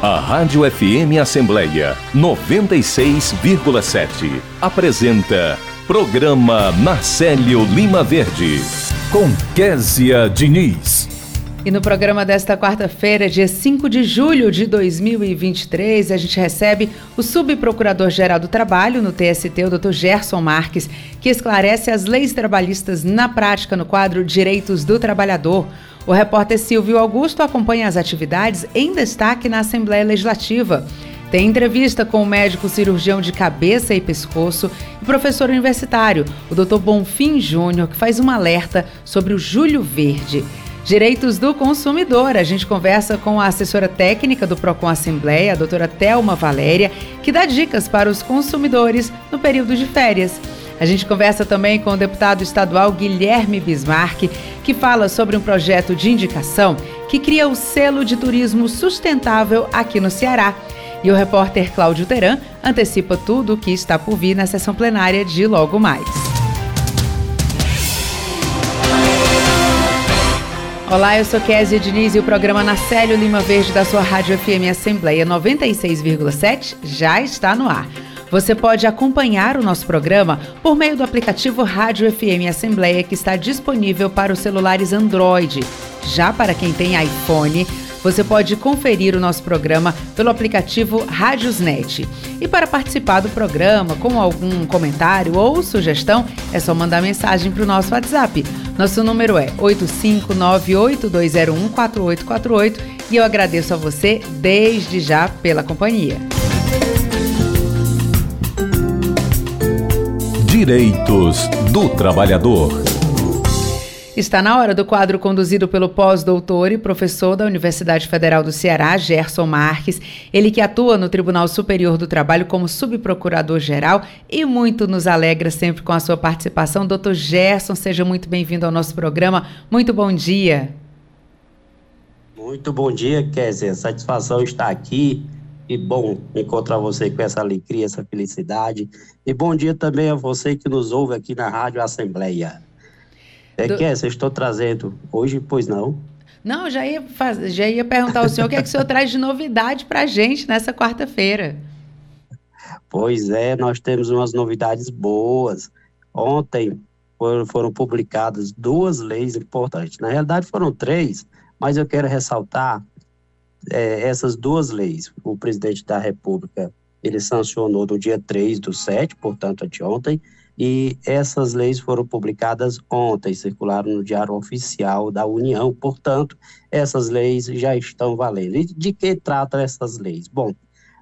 A Rádio FM Assembleia 96,7 apresenta Programa Marcelo Lima Verde com Késia Diniz. E no programa desta quarta-feira, dia 5 de julho de 2023, a gente recebe o subprocurador-geral do Trabalho no TST, o Dr. Gerson Marques, que esclarece as leis trabalhistas na prática no quadro Direitos do Trabalhador. O repórter Silvio Augusto acompanha as atividades em destaque na Assembleia Legislativa. Tem entrevista com o médico cirurgião de cabeça e pescoço e professor universitário, o Dr. Bonfim Júnior, que faz um alerta sobre o Júlio Verde. Direitos do consumidor. A gente conversa com a assessora técnica do Procon Assembleia, a doutora Thelma Valéria, que dá dicas para os consumidores no período de férias. A gente conversa também com o deputado estadual Guilherme Bismarck, que fala sobre um projeto de indicação que cria o selo de turismo sustentável aqui no Ceará. E o repórter Cláudio Teran antecipa tudo o que está por vir na sessão plenária de logo mais. Olá, eu sou Kézia Diniz e o programa Nacélio Lima Verde da sua Rádio FM Assembleia 96,7 já está no ar. Você pode acompanhar o nosso programa por meio do aplicativo Rádio FM Assembleia que está disponível para os celulares Android. Já para quem tem iPhone, você pode conferir o nosso programa pelo aplicativo Rádiosnet. E para participar do programa com algum comentário ou sugestão, é só mandar mensagem para o nosso WhatsApp. Nosso número é 85982014848 e eu agradeço a você desde já pela companhia. Direitos do Trabalhador. Está na hora do quadro conduzido pelo pós-doutor e professor da Universidade Federal do Ceará, Gerson Marques, ele que atua no Tribunal Superior do Trabalho como subprocurador-geral e muito nos alegra sempre com a sua participação. Doutor Gerson, seja muito bem-vindo ao nosso programa. Muito bom dia. Muito bom dia, Kézia. Satisfação estar aqui e bom encontrar você com essa alegria, essa felicidade. E bom dia também a você que nos ouve aqui na Rádio Assembleia. É Do... que é, você estou trazendo hoje, pois não? Não, já ia, faz... já ia perguntar ao senhor o que é que o senhor traz de novidade para a gente nessa quarta-feira. Pois é, nós temos umas novidades boas. Ontem foram publicadas duas leis importantes. Na realidade foram três, mas eu quero ressaltar é, essas duas leis. O presidente da República, ele sancionou no dia 3 do 7, portanto, anteontem, e essas leis foram publicadas ontem, circularam no Diário Oficial da União, portanto, essas leis já estão valendo. E de que tratam essas leis? Bom,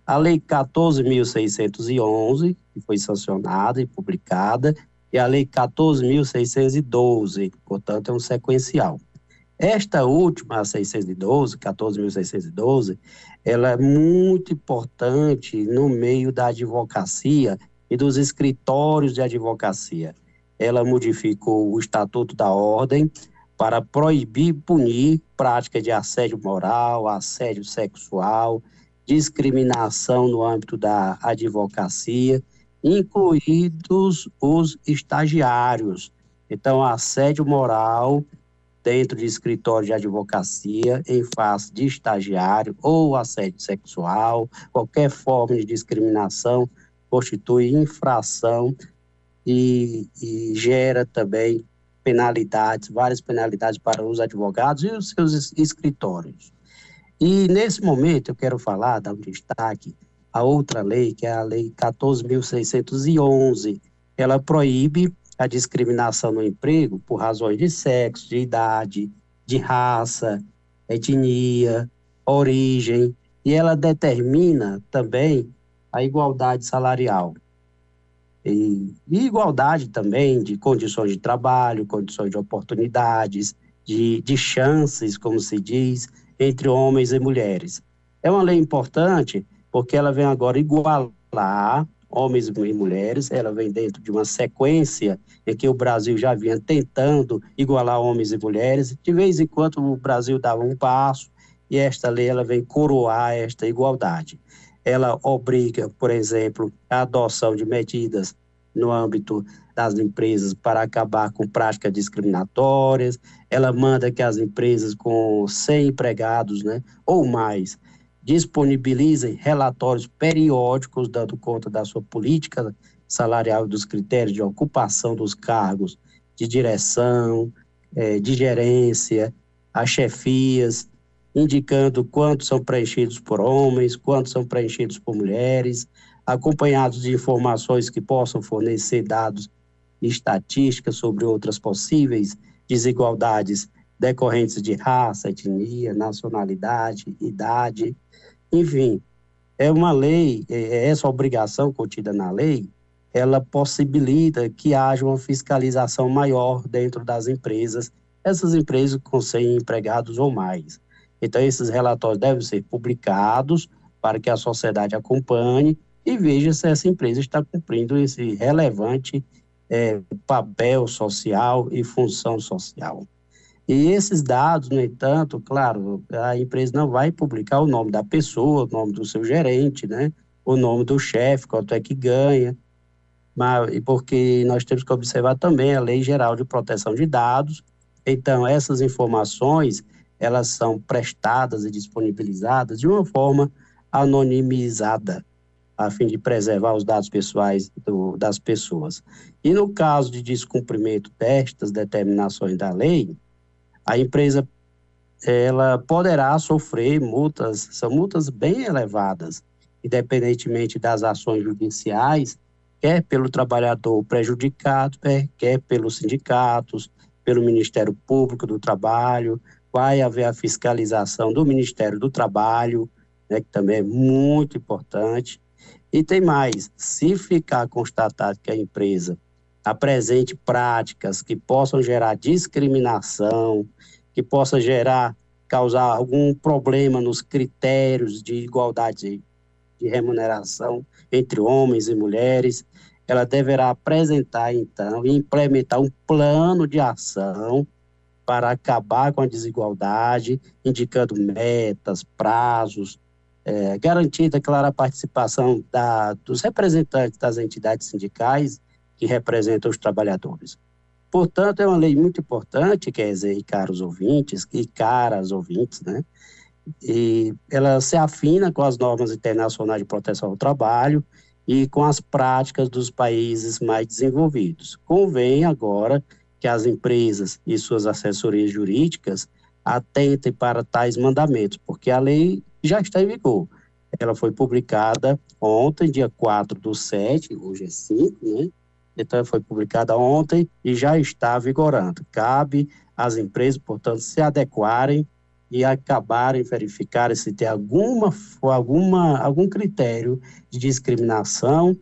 a Lei 14.611, que foi sancionada e publicada, e a Lei 14.612, portanto, é um sequencial. Esta última, a 612, 14.612, ela é muito importante no meio da advocacia e dos escritórios de advocacia. Ela modificou o Estatuto da Ordem para proibir e punir prática de assédio moral, assédio sexual, discriminação no âmbito da advocacia, incluídos os estagiários. Então, assédio moral dentro de escritório de advocacia em face de estagiário ou assédio sexual, qualquer forma de discriminação constitui infração e, e gera também penalidades, várias penalidades para os advogados e os seus escritórios. E nesse momento eu quero falar, dar um destaque, a outra lei, que é a Lei 14.611. Ela proíbe a discriminação no emprego por razões de sexo, de idade, de raça, etnia, origem, e ela determina também a igualdade salarial. E, e, igualdade também de condições de trabalho, condições de oportunidades, de, de chances, como se diz, entre homens e mulheres. É uma lei importante porque ela vem agora igualar homens e mulheres, ela vem dentro de uma sequência em que o Brasil já vinha tentando igualar homens e mulheres. De vez em quando o Brasil dava um passo e esta lei ela vem coroar esta igualdade. Ela obriga, por exemplo, a adoção de medidas no âmbito das empresas para acabar com práticas discriminatórias. Ela manda que as empresas com 100 empregados, né, ou mais, disponibilizem relatórios periódicos dando conta da sua política salarial e dos critérios de ocupação dos cargos de direção, é, de gerência, as chefias, indicando quantos são preenchidos por homens, quantos são preenchidos por mulheres, acompanhados de informações que possam fornecer dados e estatísticas sobre outras possíveis desigualdades decorrentes de raça, etnia, nacionalidade, idade, enfim, é uma lei, é, é essa obrigação contida na lei, ela possibilita que haja uma fiscalização maior dentro das empresas, essas empresas com 100 empregados ou mais. Então, esses relatórios devem ser publicados para que a sociedade acompanhe e veja se essa empresa está cumprindo esse relevante é, papel social e função social. E esses dados, no entanto, claro, a empresa não vai publicar o nome da pessoa, o nome do seu gerente, né? o nome do chefe, quanto é que ganha, mas, porque nós temos que observar também a Lei Geral de Proteção de Dados. Então, essas informações, elas são prestadas e disponibilizadas de uma forma anonimizada, a fim de preservar os dados pessoais do, das pessoas. E no caso de descumprimento destas determinações da lei, a empresa ela poderá sofrer multas, são multas bem elevadas, independentemente das ações judiciais, quer pelo trabalhador prejudicado, quer pelos sindicatos, pelo Ministério Público do Trabalho, vai haver a fiscalização do Ministério do Trabalho, né, que também é muito importante. E tem mais, se ficar constatado que a empresa apresente práticas que possam gerar discriminação, que possa gerar, causar algum problema nos critérios de igualdade de remuneração entre homens e mulheres, ela deverá apresentar, então, e implementar um plano de ação para acabar com a desigualdade, indicando metas, prazos, é, garantida, claro, a participação da, dos representantes das entidades sindicais que representam os trabalhadores. Portanto, é uma lei muito importante, quer dizer, caros ouvintes, e caras ouvintes, né? E ela se afina com as normas internacionais de proteção ao trabalho e com as práticas dos países mais desenvolvidos. Convém agora que as empresas e suas assessorias jurídicas atentem para tais mandamentos, porque a lei já está em vigor. Ela foi publicada ontem, dia 4 do 7, hoje é 5, né? Então, foi publicada ontem e já está vigorando. Cabe às empresas, portanto, se adequarem e acabarem verificarem se tem alguma, alguma, algum critério de discriminação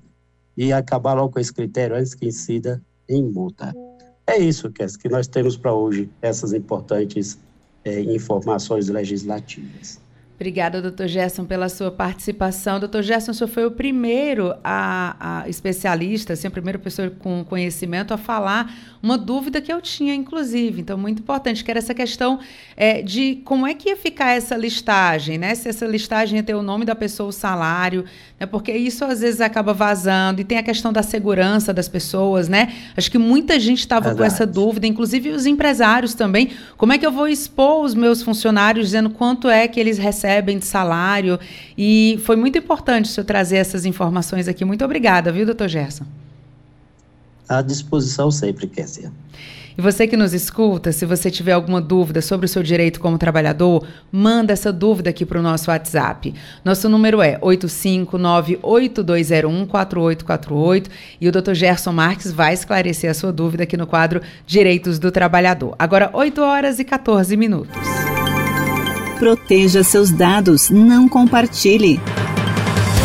e acabar logo com esse critério antes que incida em multa. É isso, Kess, que nós temos para hoje, essas importantes é, informações legislativas. Obrigada, doutor Gerson, pela sua participação. Doutor Gerson, o senhor foi o primeiro a, a, especialista, assim, a primeira pessoa com conhecimento a falar uma dúvida que eu tinha, inclusive. Então, muito importante, que era essa questão é, de como é que ia ficar essa listagem, né? Se essa listagem ia ter o nome da pessoa, o salário, né? Porque isso às vezes acaba vazando. E tem a questão da segurança das pessoas, né? Acho que muita gente estava com essa dúvida, inclusive os empresários também. Como é que eu vou expor os meus funcionários dizendo quanto é que eles recebem? Recebem de salário. E foi muito importante o senhor trazer essas informações aqui. Muito obrigada, viu, doutor Gerson? À disposição sempre, Kessia. E você que nos escuta, se você tiver alguma dúvida sobre o seu direito como trabalhador, manda essa dúvida aqui para o nosso WhatsApp. Nosso número é 85982014848 e o Dr. Gerson Marques vai esclarecer a sua dúvida aqui no quadro Direitos do Trabalhador. Agora, 8 horas e 14 minutos. Proteja seus dados, não compartilhe.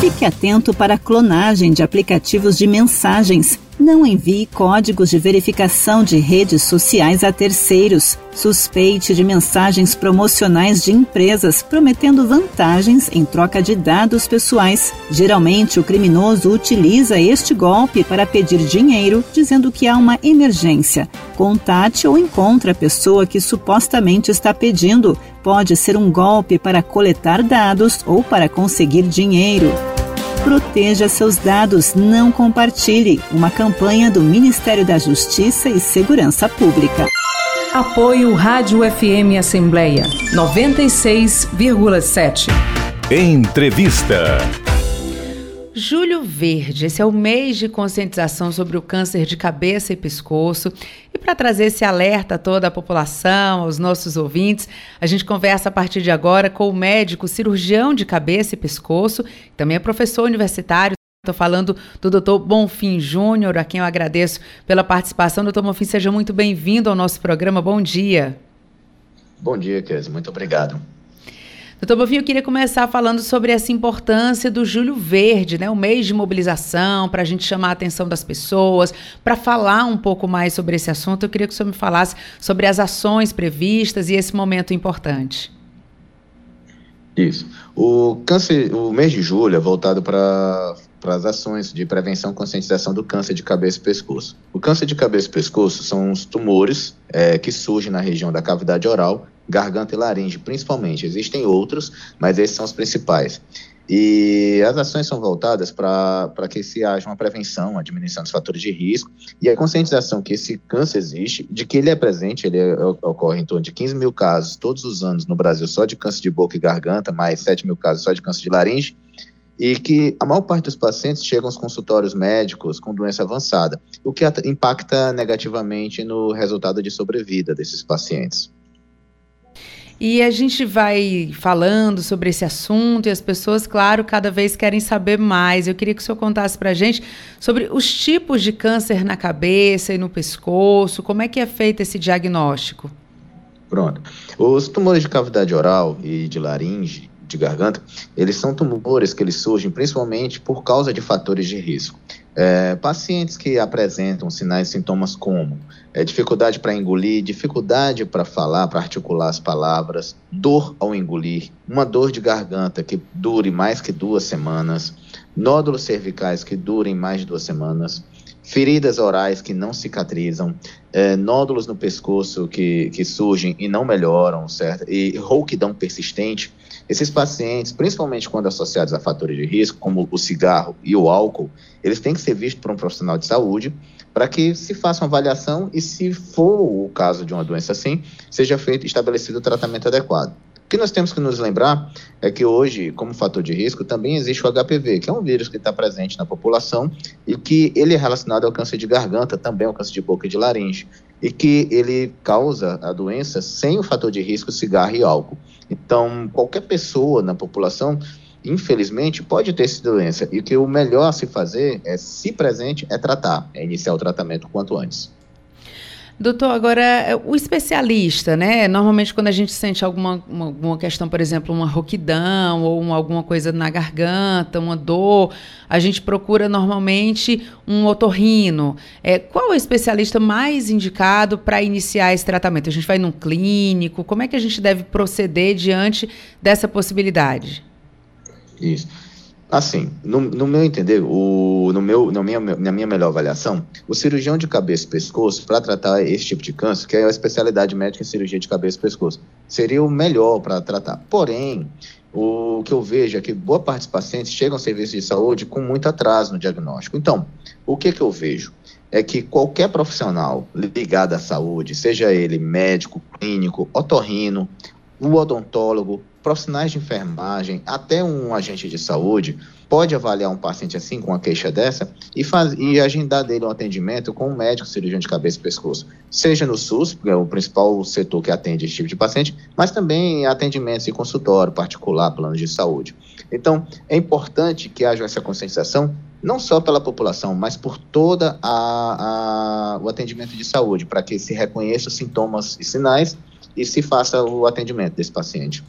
Fique atento para a clonagem de aplicativos de mensagens não envie códigos de verificação de redes sociais a terceiros. Suspeite de mensagens promocionais de empresas prometendo vantagens em troca de dados pessoais. Geralmente, o criminoso utiliza este golpe para pedir dinheiro, dizendo que há uma emergência. Contate ou encontre a pessoa que supostamente está pedindo. Pode ser um golpe para coletar dados ou para conseguir dinheiro. Proteja seus dados, não compartilhe. Uma campanha do Ministério da Justiça e Segurança Pública. Apoio Rádio FM Assembleia 96,7. Entrevista. Julho Verde, esse é o mês de conscientização sobre o câncer de cabeça e pescoço. E para trazer esse alerta a toda a população, aos nossos ouvintes, a gente conversa a partir de agora com o médico cirurgião de cabeça e pescoço, também é professor universitário. Estou falando do Dr. Bonfim Júnior, a quem eu agradeço pela participação. Doutor Bonfim, seja muito bem-vindo ao nosso programa. Bom dia. Bom dia, Kézia. Muito obrigado. Doutor Bovinho, eu queria começar falando sobre essa importância do Julho Verde, né? o mês de mobilização, para a gente chamar a atenção das pessoas, para falar um pouco mais sobre esse assunto. Eu queria que o senhor me falasse sobre as ações previstas e esse momento importante. Isso. O câncer, o mês de julho é voltado para para as ações de prevenção e conscientização do câncer de cabeça e pescoço. O câncer de cabeça e pescoço são os tumores é, que surgem na região da cavidade oral garganta e laringe, principalmente. Existem outros, mas esses são os principais. E as ações são voltadas para que se haja uma prevenção, a diminuição dos fatores de risco e a conscientização que esse câncer existe, de que ele é presente, ele é, ocorre em torno de 15 mil casos todos os anos no Brasil só de câncer de boca e garganta, mais 7 mil casos só de câncer de laringe, e que a maior parte dos pacientes chegam aos consultórios médicos com doença avançada, o que impacta negativamente no resultado de sobrevida desses pacientes. E a gente vai falando sobre esse assunto e as pessoas, claro, cada vez querem saber mais. Eu queria que o senhor contasse para a gente sobre os tipos de câncer na cabeça e no pescoço, como é que é feito esse diagnóstico? Pronto. Os tumores de cavidade oral e de laringe, de garganta, eles são tumores que eles surgem principalmente por causa de fatores de risco. É, pacientes que apresentam sinais e sintomas como é, dificuldade para engolir, dificuldade para falar, para articular as palavras, dor ao engolir, uma dor de garganta que dure mais que duas semanas, nódulos cervicais que durem mais de duas semanas, feridas orais que não cicatrizam, é, nódulos no pescoço que, que surgem e não melhoram, certo? E rouquidão persistente. Esses pacientes, principalmente quando associados a fatores de risco, como o cigarro e o álcool, eles têm que ser vistos por um profissional de saúde para que se faça uma avaliação e, se for o caso de uma doença assim, seja feito estabelecido o tratamento adequado. O que nós temos que nos lembrar é que hoje, como fator de risco, também existe o HPV, que é um vírus que está presente na população e que ele é relacionado ao câncer de garganta, também ao câncer de boca e de laringe, e que ele causa a doença sem o fator de risco cigarro e álcool. Então, qualquer pessoa na população infelizmente, pode ter essa doença. E que o melhor a se fazer é, se presente, é tratar, é iniciar o tratamento quanto antes. Doutor, agora, o especialista, né? Normalmente, quando a gente sente alguma uma, uma questão, por exemplo, uma rouquidão ou uma, alguma coisa na garganta, uma dor, a gente procura normalmente um otorrino. É, qual é o especialista mais indicado para iniciar esse tratamento? A gente vai num clínico? Como é que a gente deve proceder diante dessa possibilidade? Isso. Assim, no, no, meu entender, o, no meu, na, minha, na minha melhor avaliação, o cirurgião de cabeça e pescoço, para tratar esse tipo de câncer, que é a especialidade médica em cirurgia de cabeça e pescoço, seria o melhor para tratar. Porém, o que eu vejo é que boa parte dos pacientes chegam ao serviço de saúde com muito atraso no diagnóstico. Então, o que, que eu vejo? É que qualquer profissional ligado à saúde, seja ele médico, clínico, otorrino, o odontólogo, profissionais de enfermagem, até um agente de saúde, pode avaliar um paciente assim, com uma queixa dessa, e, faz, e agendar dele um atendimento com um médico cirurgião de cabeça e pescoço. Seja no SUS, que é o principal setor que atende esse tipo de paciente, mas também atendimentos em consultório particular, planos de saúde. Então, é importante que haja essa conscientização, não só pela população, mas por toda a, a o atendimento de saúde, para que se reconheça os sintomas e sinais e se faça o atendimento desse paciente.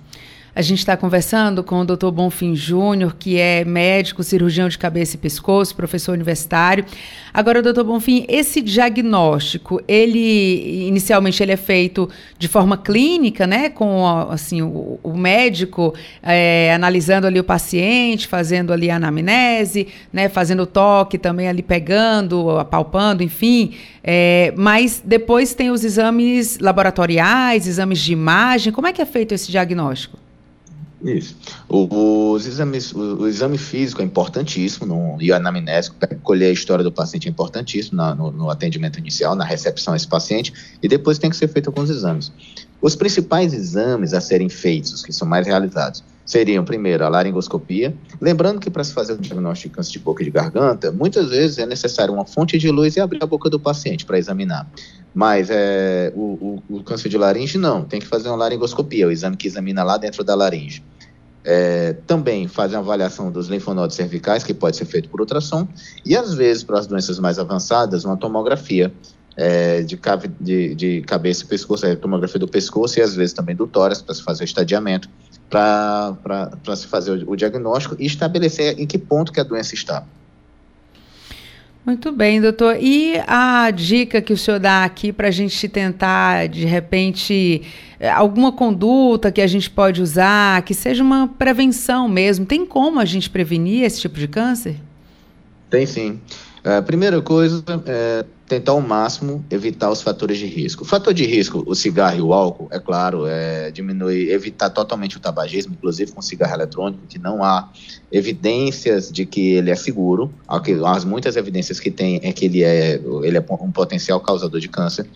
A gente está conversando com o Dr. Bonfim Júnior, que é médico, cirurgião de cabeça e pescoço, professor universitário. Agora, doutor Bonfim, esse diagnóstico, ele inicialmente ele é feito de forma clínica, né, com assim o, o médico é, analisando ali o paciente, fazendo ali a anamnese, né, fazendo o toque também ali pegando, apalpando, enfim. É, mas depois tem os exames laboratoriais, exames de imagem. Como é que é feito esse diagnóstico? Isso. O, os exames, o, exame físico é importantíssimo no, e anamnésico, colher a história do paciente é importantíssimo na, no, no, atendimento inicial, na recepção a esse paciente, e depois tem que ser feito alguns exames. Os principais exames a serem feitos, que são mais realizados, seriam, primeiro, a laringoscopia. Lembrando que para se fazer o diagnóstico de câncer de boca e de garganta, muitas vezes é necessário uma fonte de luz e abrir a boca do paciente para examinar. Mas é, o, o, o, câncer de laringe, não, tem que fazer uma laringoscopia, o exame que examina lá dentro da laringe. É, também fazer uma avaliação dos linfonodos cervicais, que pode ser feito por ultrassom, e às vezes, para as doenças mais avançadas, uma tomografia é, de, de, de, cabeça e pescoço, é, tomografia do pescoço e às vezes também do tórax, para se fazer o estadiamento para se fazer o, o diagnóstico e estabelecer em que ponto que a doença está. Muito bem, doutor. E a dica que o senhor dá aqui para a gente tentar, de repente, alguma conduta que a gente pode usar, que seja uma prevenção mesmo? Tem como a gente prevenir esse tipo de câncer? Tem sim. A é, primeira coisa é tentar ao máximo evitar os fatores de risco. O fator de risco, o cigarro e o álcool, é claro, é diminuir, evitar totalmente o tabagismo, inclusive com cigarro eletrônico, que não há evidências de que ele é seguro. As muitas evidências que tem é que ele é, ele é um potencial causador de câncer.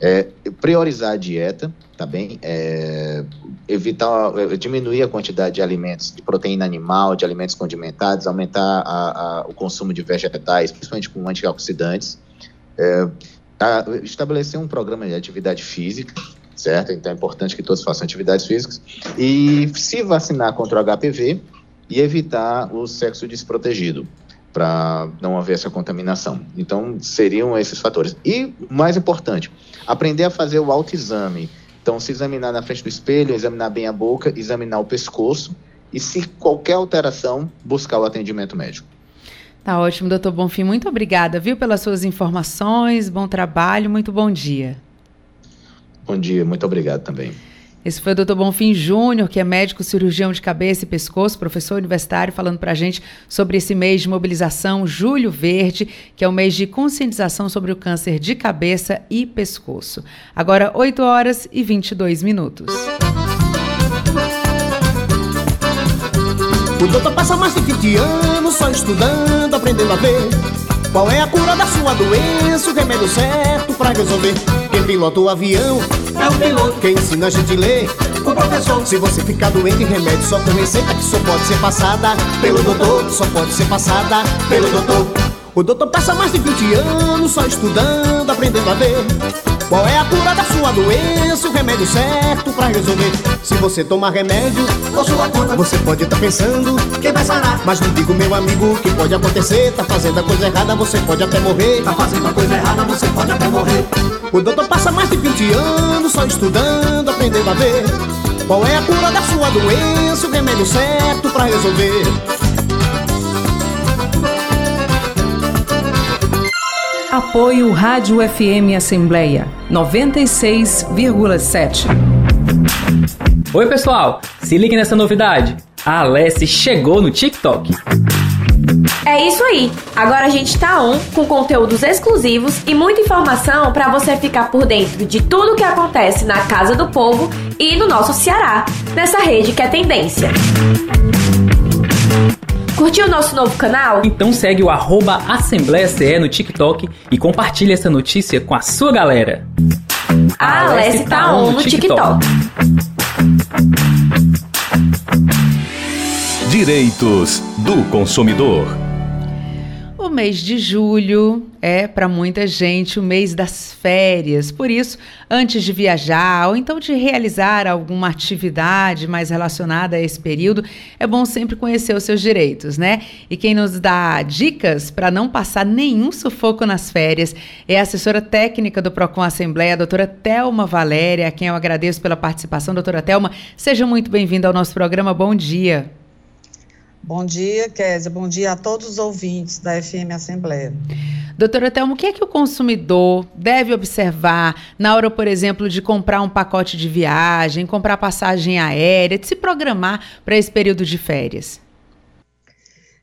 É, priorizar a dieta, tá bem? É, evitar, é, diminuir a quantidade de alimentos de proteína animal, de alimentos condimentados, aumentar a, a, o consumo de vegetais, principalmente com antioxidantes. É, a, estabelecer um programa de atividade física, certo? Então é importante que todos façam atividades físicas e se vacinar contra o HPV e evitar o sexo desprotegido para não haver essa contaminação. Então seriam esses fatores. E mais importante, aprender a fazer o autoexame. Então se examinar na frente do espelho, examinar bem a boca, examinar o pescoço e se qualquer alteração buscar o atendimento médico. Tá ótimo, doutor Bonfim. Muito obrigada, viu, pelas suas informações. Bom trabalho, muito bom dia. Bom dia, muito obrigado também. Esse foi o doutor Bonfim Júnior, que é médico cirurgião de cabeça e pescoço, professor universitário, falando para a gente sobre esse mês de mobilização Julho Verde, que é o mês de conscientização sobre o câncer de cabeça e pescoço. Agora, 8 horas e 22 minutos. O doutor passa mais de 20 anos só estudando, aprendendo a ver Qual é a cura da sua doença, o remédio certo pra resolver. Quem pilota o avião é o piloto. Quem ensina a gente ler, o professor. Se você ficar doente, remédio só com receita Que só pode ser passada pelo doutor. Só pode ser passada pelo doutor O doutor passa mais de 20 anos só estudando, aprendendo a ver qual é a cura da sua doença, o remédio certo pra resolver? Se você tomar remédio, ou sua cura, você pode estar tá pensando que vai sarar. Mas não digo, meu amigo, que pode acontecer. Tá fazendo a coisa errada, você pode até morrer. Tá fazendo a coisa errada, você pode até morrer. O doutor passa mais de 20 anos só estudando, aprendendo a ver. Qual é a cura da sua doença, o remédio certo pra resolver? Apoio Rádio FM Assembleia 96,7. Oi, pessoal! Se ligue nessa novidade. A Alessi chegou no TikTok. É isso aí. Agora a gente tá on com conteúdos exclusivos e muita informação para você ficar por dentro de tudo o que acontece na Casa do Povo e no nosso Ceará, nessa rede que é tendência. Curtiu o nosso novo canal? Então segue o arroba Assembleia CE no TikTok e compartilha essa notícia com a sua galera. A Alessi tá on no TikTok. Direitos do consumidor. O mês de julho é, para muita gente, o mês das férias. Por isso, antes de viajar ou então de realizar alguma atividade mais relacionada a esse período, é bom sempre conhecer os seus direitos, né? E quem nos dá dicas para não passar nenhum sufoco nas férias é a assessora técnica do Procon Assembleia, a doutora Telma Valéria, a quem eu agradeço pela participação. Doutora Telma, seja muito bem-vinda ao nosso programa. Bom dia. Bom dia, Kézia. Bom dia a todos os ouvintes da FM Assembleia. Doutora Thelma, o que é que o consumidor deve observar na hora, por exemplo, de comprar um pacote de viagem, comprar passagem aérea, de se programar para esse período de férias?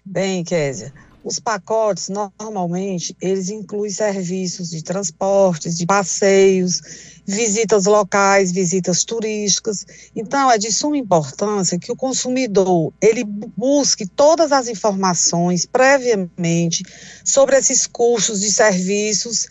Bem, Kézia, os pacotes, normalmente, eles incluem serviços de transportes, de passeios, visitas locais, visitas turísticas. Então, é de suma importância que o consumidor, ele busque todas as informações previamente sobre esses custos de serviços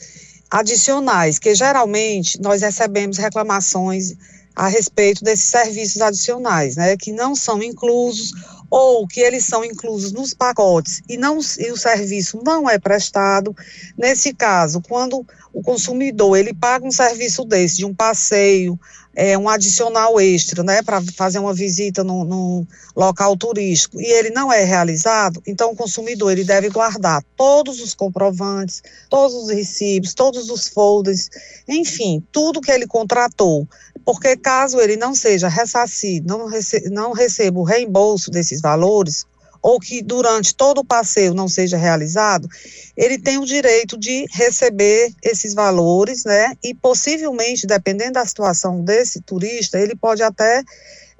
adicionais, que geralmente nós recebemos reclamações a respeito desses serviços adicionais, né, que não são inclusos ou que eles são inclusos nos pacotes e, não, e o serviço não é prestado. Nesse caso, quando o consumidor ele paga um serviço desse, de um passeio, é, um adicional extra, né, para fazer uma visita num, num, local turístico, e ele não é realizado, então o consumidor ele deve guardar todos os comprovantes, todos os recibos, todos os folders, enfim, tudo que ele contratou, porque caso ele não seja ressarcido, não, rece não receba o reembolso desses valores, ou que durante todo o passeio não seja realizado, ele tem o direito de receber esses valores, né? E possivelmente, dependendo da situação desse turista, ele pode até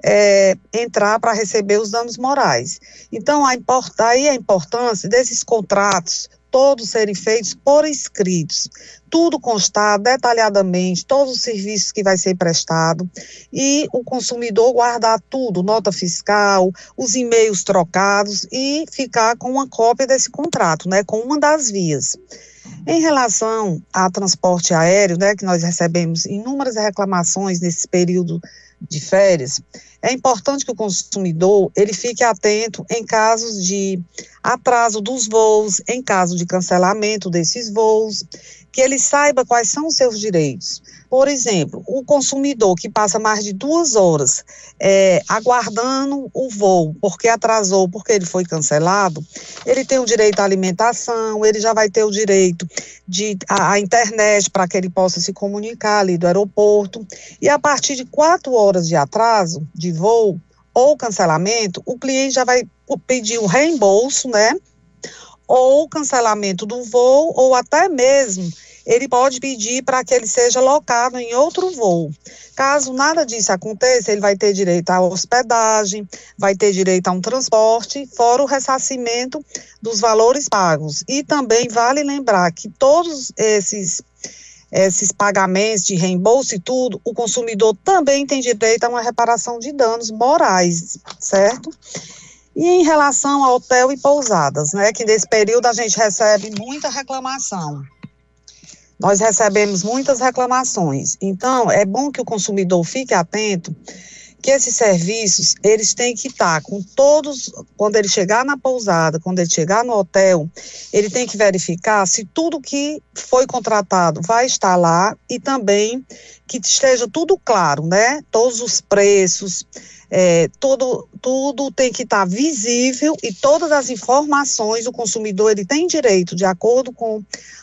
é, entrar para receber os danos morais. Então, a import, aí a importância desses contratos todos serem feitos por escritos, tudo constar detalhadamente, todos os serviços que vai ser prestado e o consumidor guardar tudo, nota fiscal, os e-mails trocados e ficar com uma cópia desse contrato, né, com uma das vias. Em relação ao transporte aéreo, né, que nós recebemos inúmeras reclamações nesse período de férias, é importante que o consumidor ele fique atento em casos de atraso dos voos, em caso de cancelamento desses voos, que ele saiba quais são os seus direitos. Por exemplo, o consumidor que passa mais de duas horas é, aguardando o voo porque atrasou, porque ele foi cancelado, ele tem o direito à alimentação, ele já vai ter o direito de a, a internet para que ele possa se comunicar ali do aeroporto. E a partir de quatro horas de atraso de voo ou cancelamento, o cliente já vai pedir o reembolso, né? Ou cancelamento do voo, ou até mesmo ele pode pedir para que ele seja locado em outro voo. Caso nada disso aconteça, ele vai ter direito à hospedagem, vai ter direito a um transporte, fora o ressarcimento dos valores pagos. E também vale lembrar que todos esses esses pagamentos de reembolso e tudo, o consumidor também tem direito a uma reparação de danos morais, certo? E em relação ao hotel e pousadas, né, que nesse período a gente recebe muita reclamação nós recebemos muitas reclamações. Então, é bom que o consumidor fique atento que esses serviços, eles têm que estar com todos, quando ele chegar na pousada, quando ele chegar no hotel, ele tem que verificar se tudo que foi contratado vai estar lá e também que esteja tudo claro, né? Todos os preços, é, tudo tem que estar visível e todas as informações o consumidor ele tem direito, de acordo com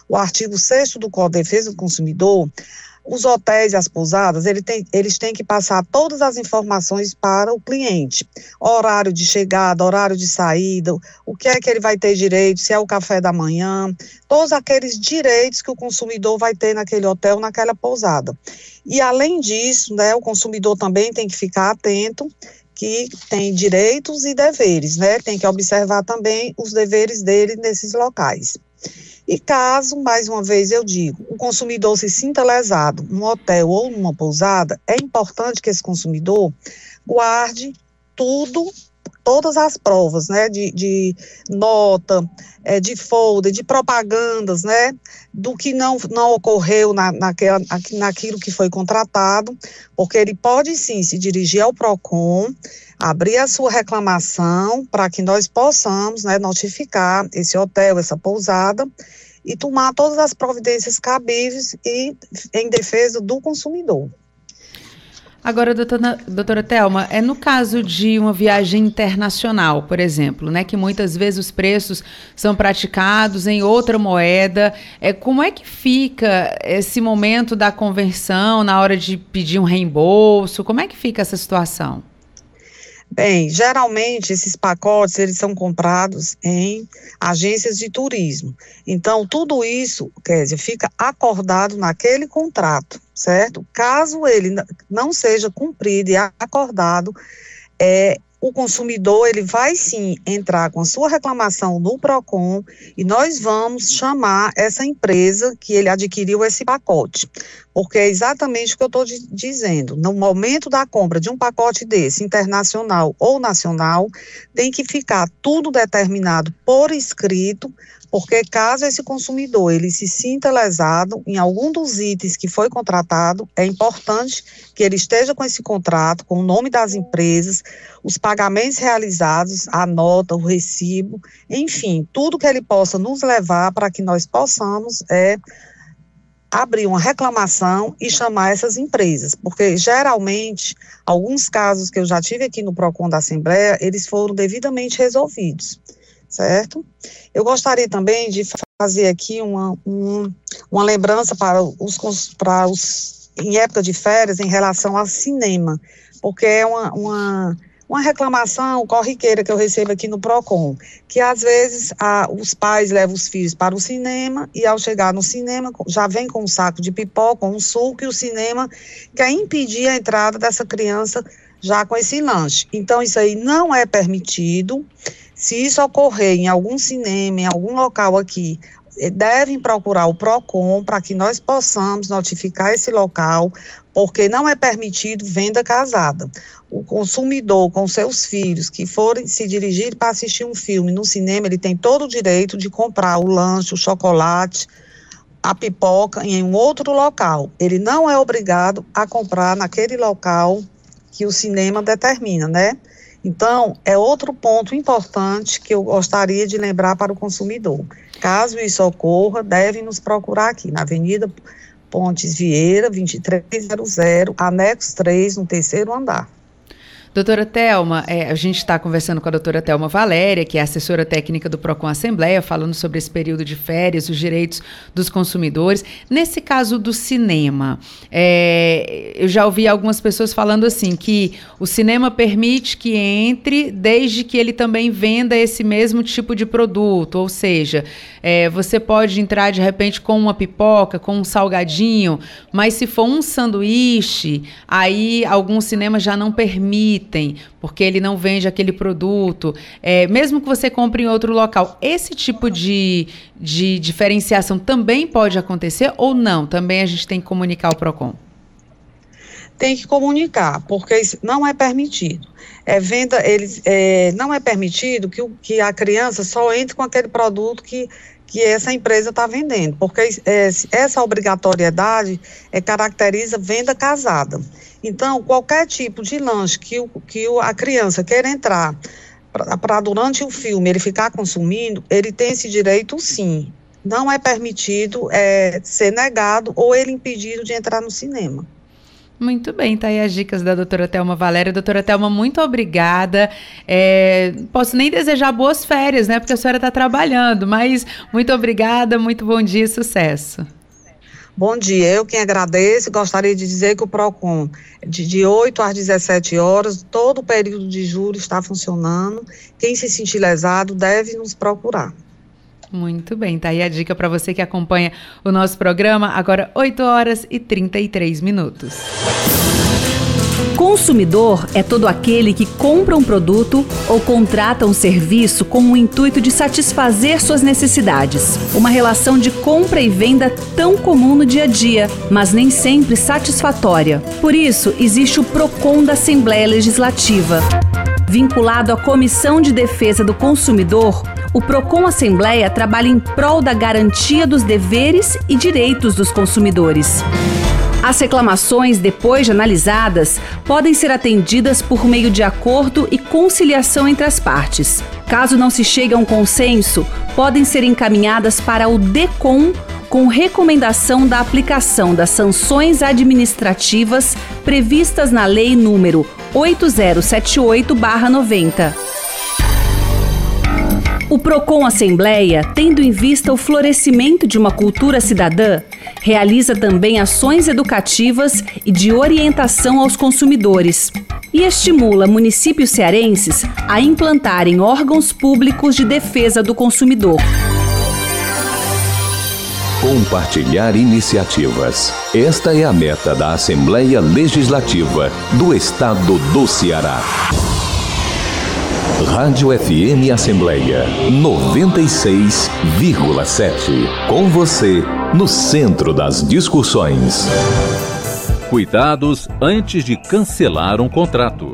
o artigo 6 do Código de Defesa do Consumidor, os hotéis e as pousadas, ele tem, eles têm que passar todas as informações para o cliente. Horário de chegada, horário de saída, o que é que ele vai ter direito, se é o café da manhã, todos aqueles direitos que o consumidor vai ter naquele hotel, naquela pousada. E além disso, né, o consumidor também tem que ficar atento que tem direitos e deveres, né? Tem que observar também os deveres dele nesses locais. E caso, mais uma vez eu digo, o consumidor se sinta lesado num hotel ou numa pousada, é importante que esse consumidor guarde tudo, todas as provas, né, de, de nota, é, de folder, de propagandas, né, do que não, não ocorreu na, naquela, naquilo que foi contratado, porque ele pode sim se dirigir ao PROCON, abrir a sua reclamação para que nós possamos né, notificar esse hotel, essa pousada e tomar todas as providências cabíveis e em defesa do consumidor. Agora, doutora, doutora Thelma, é no caso de uma viagem internacional, por exemplo, né, que muitas vezes os preços são praticados em outra moeda, é, como é que fica esse momento da conversão na hora de pedir um reembolso? Como é que fica essa situação? Bem, geralmente esses pacotes eles são comprados em agências de turismo. Então, tudo isso, quer dizer, fica acordado naquele contrato, certo? Caso ele não seja cumprido e acordado, é, o consumidor ele vai sim entrar com a sua reclamação no Procon e nós vamos chamar essa empresa que ele adquiriu esse pacote porque é exatamente o que eu estou dizendo. No momento da compra de um pacote desse, internacional ou nacional, tem que ficar tudo determinado por escrito, porque caso esse consumidor ele se sinta lesado em algum dos itens que foi contratado, é importante que ele esteja com esse contrato, com o nome das empresas, os pagamentos realizados, a nota, o recibo, enfim, tudo que ele possa nos levar para que nós possamos é abrir uma reclamação e chamar essas empresas, porque geralmente, alguns casos que eu já tive aqui no PROCON da Assembleia, eles foram devidamente resolvidos, certo? Eu gostaria também de fazer aqui uma, uma, uma lembrança para os, para os, em época de férias, em relação ao cinema, porque é uma, uma uma reclamação corriqueira que eu recebo aqui no PROCON, que às vezes a, os pais levam os filhos para o cinema e ao chegar no cinema já vem com um saco de pipoca, um suco e o cinema quer impedir a entrada dessa criança já com esse lanche. Então isso aí não é permitido. Se isso ocorrer em algum cinema, em algum local aqui, eh, devem procurar o PROCON para que nós possamos notificar esse local, porque não é permitido venda casada o consumidor com seus filhos que forem se dirigir para assistir um filme no cinema, ele tem todo o direito de comprar o lanche, o chocolate, a pipoca em um outro local. Ele não é obrigado a comprar naquele local que o cinema determina, né? Então, é outro ponto importante que eu gostaria de lembrar para o consumidor. Caso isso ocorra, deve nos procurar aqui na Avenida Pontes Vieira, 2300, anexo 3, no terceiro andar. Doutora Telma, é, a gente está conversando com a doutora Telma Valéria, que é assessora técnica do PROCON Assembleia, falando sobre esse período de férias, os direitos dos consumidores. Nesse caso do cinema, é, eu já ouvi algumas pessoas falando assim, que o cinema permite que entre desde que ele também venda esse mesmo tipo de produto, ou seja, é, você pode entrar de repente com uma pipoca, com um salgadinho, mas se for um sanduíche, aí alguns cinemas já não permitem item, porque ele não vende aquele produto, é, mesmo que você compre em outro local. Esse tipo de, de diferenciação também pode acontecer ou não? Também a gente tem que comunicar ao PROCON? Tem que comunicar, porque não é permitido. É venda, eles, é, não é permitido que, o, que a criança só entre com aquele produto que que essa empresa está vendendo, porque essa obrigatoriedade é, caracteriza venda casada. Então, qualquer tipo de lanche que, o, que a criança queira entrar para durante o filme ele ficar consumindo, ele tem esse direito sim. Não é permitido é, ser negado ou ele impedido de entrar no cinema. Muito bem, tá aí as dicas da doutora Thelma Valéria. Doutora Thelma, muito obrigada. É, posso nem desejar boas férias, né? Porque a senhora está trabalhando, mas muito obrigada, muito bom dia e sucesso. Bom dia, eu quem agradeço, gostaria de dizer que o PROCON, de, de 8 às 17 horas, todo o período de julho está funcionando. Quem se sentir lesado deve nos procurar. Muito bem, tá aí a dica para você que acompanha o nosso programa, agora 8 horas e 33 minutos. Consumidor é todo aquele que compra um produto ou contrata um serviço com o intuito de satisfazer suas necessidades. Uma relação de compra e venda tão comum no dia a dia, mas nem sempre satisfatória. Por isso, existe o PROCON da Assembleia Legislativa. Vinculado à Comissão de Defesa do Consumidor, o PROCON Assembleia trabalha em prol da garantia dos deveres e direitos dos consumidores. As reclamações, depois de analisadas, podem ser atendidas por meio de acordo e conciliação entre as partes. Caso não se chegue a um consenso, podem ser encaminhadas para o DECOM com recomendação da aplicação das sanções administrativas previstas na Lei número 8078-90. O Procon Assembleia, tendo em vista o florescimento de uma cultura cidadã, realiza também ações educativas e de orientação aos consumidores e estimula municípios cearenses a implantarem órgãos públicos de defesa do consumidor. Compartilhar iniciativas. Esta é a meta da Assembleia Legislativa do Estado do Ceará. Rádio FM Assembleia 96,7. Com você, no centro das discussões. Cuidados antes de cancelar um contrato.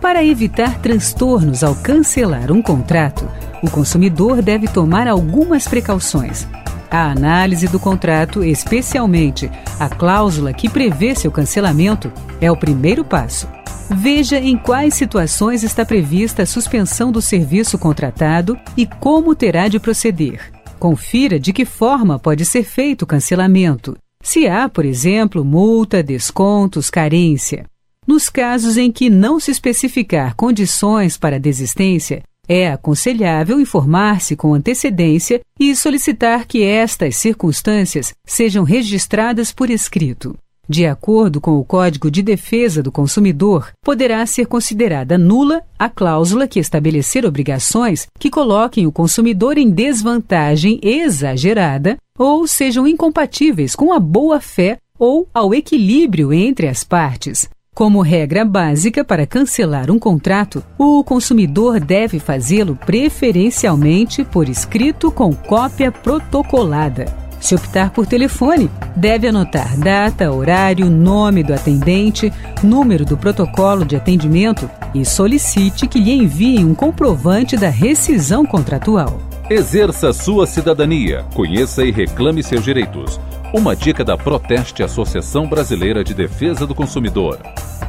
Para evitar transtornos ao cancelar um contrato, o consumidor deve tomar algumas precauções. A análise do contrato, especialmente a cláusula que prevê seu cancelamento, é o primeiro passo. Veja em quais situações está prevista a suspensão do serviço contratado e como terá de proceder. Confira de que forma pode ser feito o cancelamento. Se há, por exemplo, multa, descontos, carência. Nos casos em que não se especificar condições para desistência, é aconselhável informar-se com antecedência e solicitar que estas circunstâncias sejam registradas por escrito. De acordo com o Código de Defesa do Consumidor, poderá ser considerada nula a cláusula que estabelecer obrigações que coloquem o consumidor em desvantagem exagerada ou sejam incompatíveis com a boa-fé ou ao equilíbrio entre as partes. Como regra básica para cancelar um contrato, o consumidor deve fazê-lo preferencialmente por escrito com cópia protocolada. Se optar por telefone, deve anotar data, horário, nome do atendente, número do protocolo de atendimento e solicite que lhe envie um comprovante da rescisão contratual. Exerça sua cidadania, conheça e reclame seus direitos. Uma dica da Proteste Associação Brasileira de Defesa do Consumidor.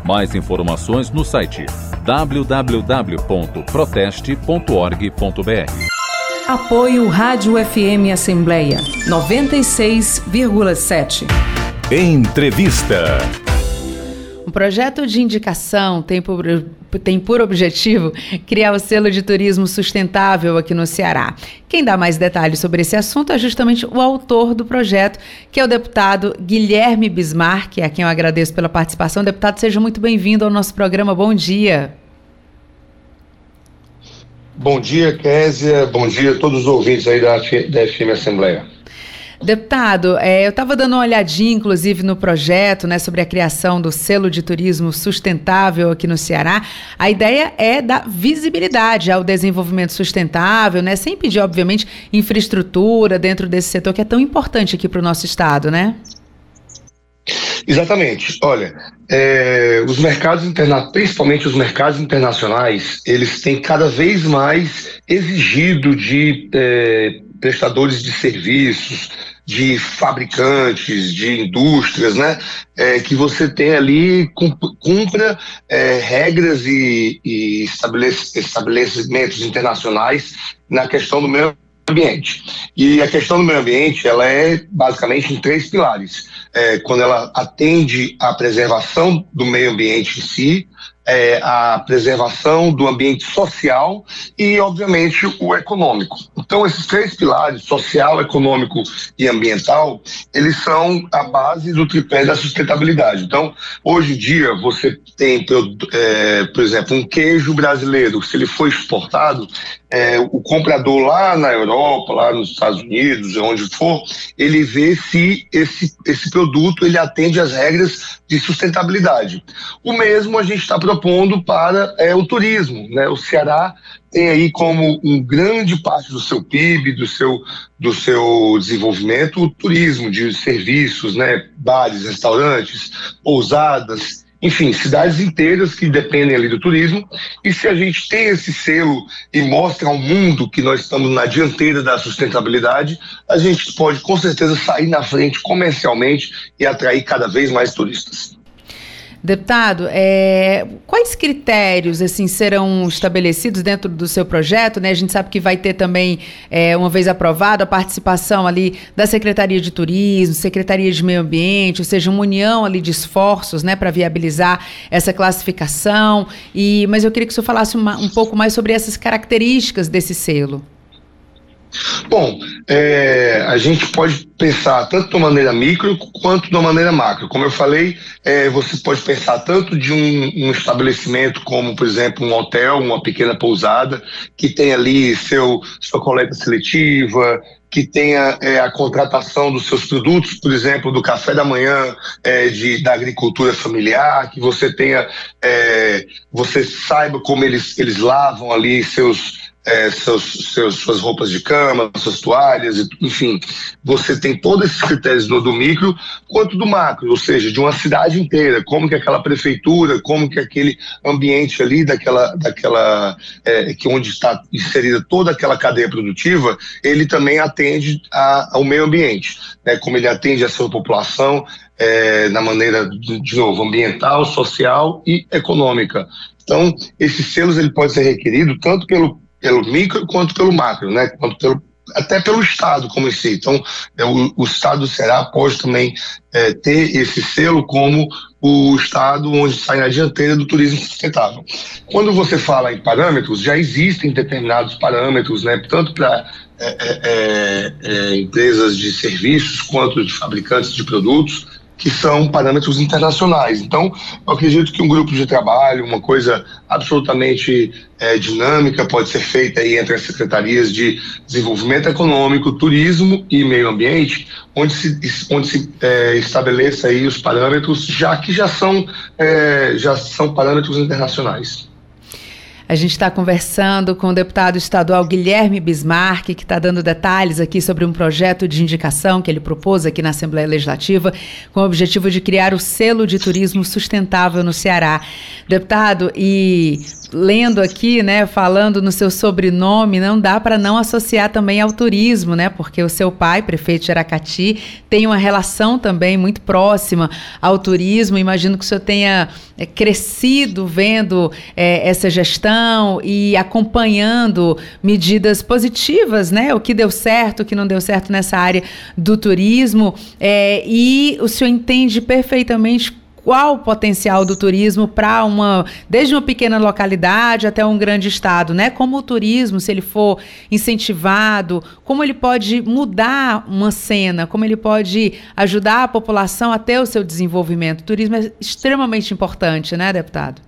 Mais informações no site www.proteste.org.br. Apoio Rádio FM Assembleia 96,7. Entrevista. Um projeto de indicação tem por, tem por objetivo criar o selo de turismo sustentável aqui no Ceará. Quem dá mais detalhes sobre esse assunto é justamente o autor do projeto, que é o deputado Guilherme Bismarck, a quem eu agradeço pela participação. Deputado, seja muito bem-vindo ao nosso programa. Bom dia. Bom dia, Késia. Bom dia a todos os ouvintes aí da, da FM Assembleia. Deputado, é, eu estava dando uma olhadinha, inclusive, no projeto né, sobre a criação do selo de turismo sustentável aqui no Ceará. A ideia é dar visibilidade ao desenvolvimento sustentável, né, sem pedir, obviamente, infraestrutura dentro desse setor que é tão importante aqui para o nosso estado, né? Exatamente. Olha, é, os mercados internacionais, principalmente os mercados internacionais, eles têm cada vez mais exigido de é, prestadores de serviços, de fabricantes, de indústrias, né? É, que você tem ali, cumpra é, regras e, e estabelecimentos internacionais na questão do meio ambiente. E a questão do meio ambiente, ela é basicamente em três pilares. É, quando ela atende à preservação do meio ambiente em si, é, a preservação do ambiente social e, obviamente, o econômico. Então, esses três pilares, social, econômico e ambiental, eles são a base do tripé da sustentabilidade. Então, hoje em dia, você tem, é, por exemplo, um queijo brasileiro, se ele for exportado, é, o comprador lá na Europa, lá nos Estados Unidos, onde for, ele vê se esse, esse produto ele atende às regras de sustentabilidade. O mesmo a gente está propondo para é, o turismo. Né? O Ceará tem aí como um grande parte do seu PIB, do seu, do seu desenvolvimento, o turismo de serviços, né? bares, restaurantes, pousadas, enfim, cidades inteiras que dependem ali do turismo. E se a gente tem esse selo e mostra ao mundo que nós estamos na dianteira da sustentabilidade, a gente pode com certeza sair na frente comercialmente e atrair cada vez mais turistas. Deputado, é, quais critérios assim serão estabelecidos dentro do seu projeto? Né? A gente sabe que vai ter também, é, uma vez aprovado, a participação ali da Secretaria de Turismo, Secretaria de Meio Ambiente, ou seja, uma união ali de esforços né, para viabilizar essa classificação. E, mas eu queria que o senhor falasse uma, um pouco mais sobre essas características desse selo. Bom, é, a gente pode pensar tanto de uma maneira micro quanto de uma maneira macro. Como eu falei, é, você pode pensar tanto de um, um, estabelecimento como, por exemplo, um hotel, uma pequena pousada, que tem ali seu, sua coleta seletiva, que tenha é, a contratação dos seus produtos, por exemplo, do café da manhã, é, de, da agricultura familiar, que você tenha, é, você saiba como eles, eles lavam ali seus é, seus, seus, suas roupas de cama, suas toalhas, enfim, você tem todos esses critérios do, micro quanto do macro, ou seja, de uma cidade inteira, como que aquela prefeitura, como que aquele ambiente ali daquela, daquela é, que onde está inserida toda aquela cadeia produtiva, ele também atende a, ao meio ambiente, né, como ele atende a sua população é, na maneira, de, de novo, ambiental, social e econômica. Então, esses selos ele pode ser requerido tanto pelo pelo micro quanto pelo macro, né? Quanto pelo, até pelo Estado como em si. Então, é, o, o Estado do Ceará pode também é, ter esse selo como o Estado onde sai na dianteira do turismo sustentável. Quando você fala em parâmetros, já existem determinados parâmetros, né? Tanto para é, é, é, é, empresas de serviços quanto de fabricantes de produtos que são parâmetros internacionais. Então, eu acredito que um grupo de trabalho, uma coisa absolutamente é, dinâmica, pode ser feita aí entre as secretarias de desenvolvimento econômico, turismo e meio ambiente, onde se, onde se é, estabeleça aí os parâmetros, já que já são, é, já são parâmetros internacionais. A gente está conversando com o deputado estadual Guilherme Bismarck, que está dando detalhes aqui sobre um projeto de indicação que ele propôs aqui na Assembleia Legislativa, com o objetivo de criar o selo de turismo sustentável no Ceará. Deputado, e lendo aqui, né, falando no seu sobrenome, não dá para não associar também ao turismo, né? Porque o seu pai, prefeito de Aracati, tem uma relação também muito próxima ao turismo. Imagino que o senhor tenha é, crescido vendo é, essa gestão e acompanhando medidas positivas, né? O que deu certo, o que não deu certo nessa área do turismo. É, e o senhor entende perfeitamente qual o potencial do turismo para uma, desde uma pequena localidade até um grande estado, né? Como o turismo, se ele for incentivado, como ele pode mudar uma cena, como ele pode ajudar a população a ter o seu desenvolvimento. O turismo é extremamente importante, né, deputado?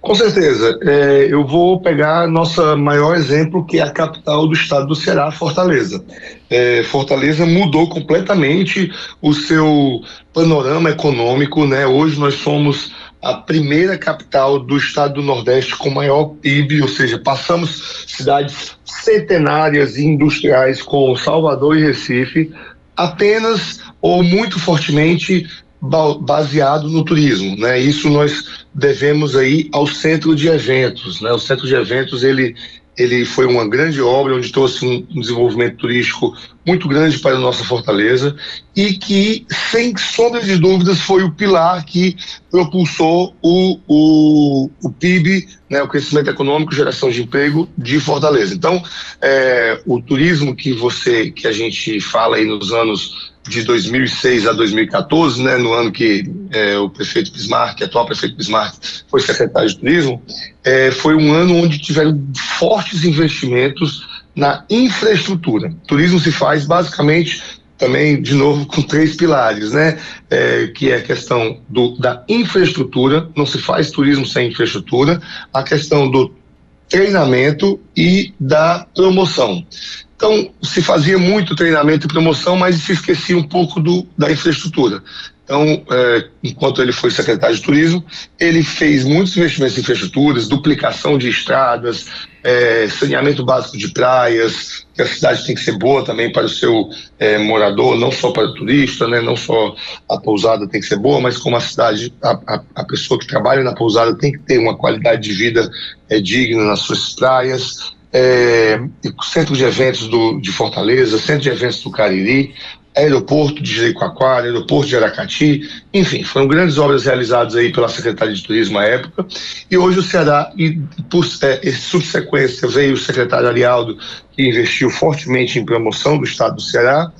Com certeza. É, eu vou pegar nossa maior exemplo, que é a capital do estado do Ceará, Fortaleza. É, Fortaleza mudou completamente o seu panorama econômico, né? Hoje nós somos a primeira capital do estado do Nordeste com maior PIB, ou seja, passamos cidades centenárias e industriais como Salvador e Recife, apenas ou muito fortemente baseado no turismo, né? Isso nós devemos aí ao centro de eventos, né? O centro de eventos ele ele foi uma grande obra onde trouxe um, desenvolvimento turístico muito grande para a nossa fortaleza e que sem sombra de dúvidas foi o pilar que propulsou o, o, o PIB, né? O crescimento econômico, geração de emprego de Fortaleza. Então, é, o turismo que você que a gente fala aí nos anos de 2006 a 2014, né, no ano que é, o prefeito Bismarck, atual prefeito Bismarck, foi secretário de turismo, é, foi um ano onde tiveram fortes investimentos na infraestrutura. Turismo se faz basicamente também, de novo, com três pilares, né? É, que é a questão do, da infraestrutura, não se faz turismo sem infraestrutura, a questão do treinamento e da promoção. Então, se fazia muito treinamento e promoção, mas se esquecia um pouco do, da infraestrutura. Então, é, enquanto ele foi secretário de turismo, ele fez muitos investimentos em infraestruturas, duplicação de estradas, é, saneamento básico de praias, que a cidade tem que ser boa também para o seu é, morador, não só para o turista, né, não só a pousada tem que ser boa, mas como a cidade, a, a, a pessoa que trabalha na pousada tem que ter uma qualidade de vida é, digna nas suas praias é, centro de eventos do, de Fortaleza, centro de eventos do Cariri, aeroporto de Jericoacoara, aeroporto de Aracati, enfim, foram grandes obras realizadas aí pela Secretaria de Turismo à época, e hoje o Ceará, e por é, subsequência veio o secretário Arialdo, que investiu fortemente em promoção do estado do Ceará,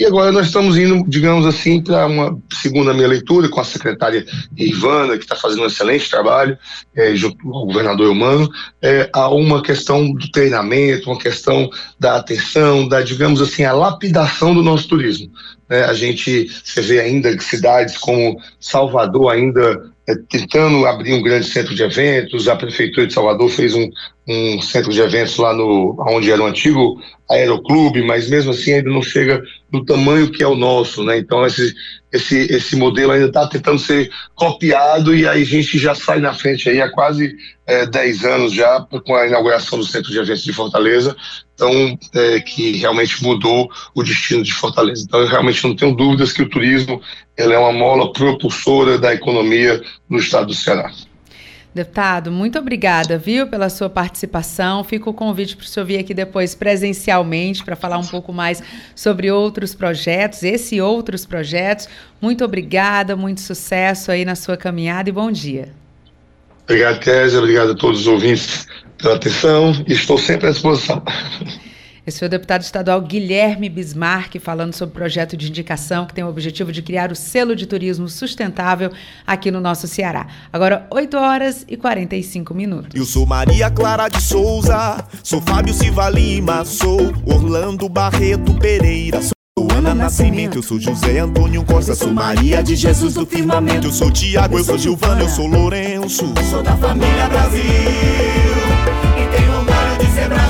e agora nós estamos indo, digamos assim, para uma segunda minha leitura com a secretária Ivana, que está fazendo um excelente trabalho, é, junto ao governador Humano, é, a uma questão do treinamento, uma questão da atenção, da, digamos assim, a lapidação do nosso turismo. É, a gente, você vê ainda cidades como Salvador ainda é, tentando abrir um grande centro de eventos, a Prefeitura de Salvador fez um, um centro de eventos lá no onde era o antigo aeroclube, mas mesmo assim ainda não chega do tamanho que é o nosso, né? Então esse esse esse modelo ainda está tentando ser copiado e aí a gente já sai na frente aí há quase é, 10 anos já com a inauguração do centro de eventos de Fortaleza, então é, que realmente mudou o destino de Fortaleza. Então eu realmente não tenho dúvidas que o turismo é uma mola propulsora da economia no estado do Ceará. Deputado, muito obrigada, viu, pela sua participação. Fica o convite para o senhor vir aqui depois presencialmente para falar um pouco mais sobre outros projetos, esse e outros projetos. Muito obrigada, muito sucesso aí na sua caminhada e bom dia. Obrigado, Kézia. Obrigado a todos os ouvintes pela atenção estou sempre à disposição. Esse foi o deputado estadual Guilherme Bismarck falando sobre o projeto de indicação que tem o objetivo de criar o selo de turismo sustentável aqui no nosso Ceará. Agora, 8 horas e 45 minutos. Eu sou Maria Clara de Souza, sou Fábio Silva Lima, sou Orlando Barreto Pereira. Sou Ana Nascimento, eu sou José Antônio Costa, sou Maria de Jesus do Firmamento. Eu sou Tiago, eu sou Gilvana, eu sou Lourenço, sou da família Brasil e tenho orgulho de ser brasileiro.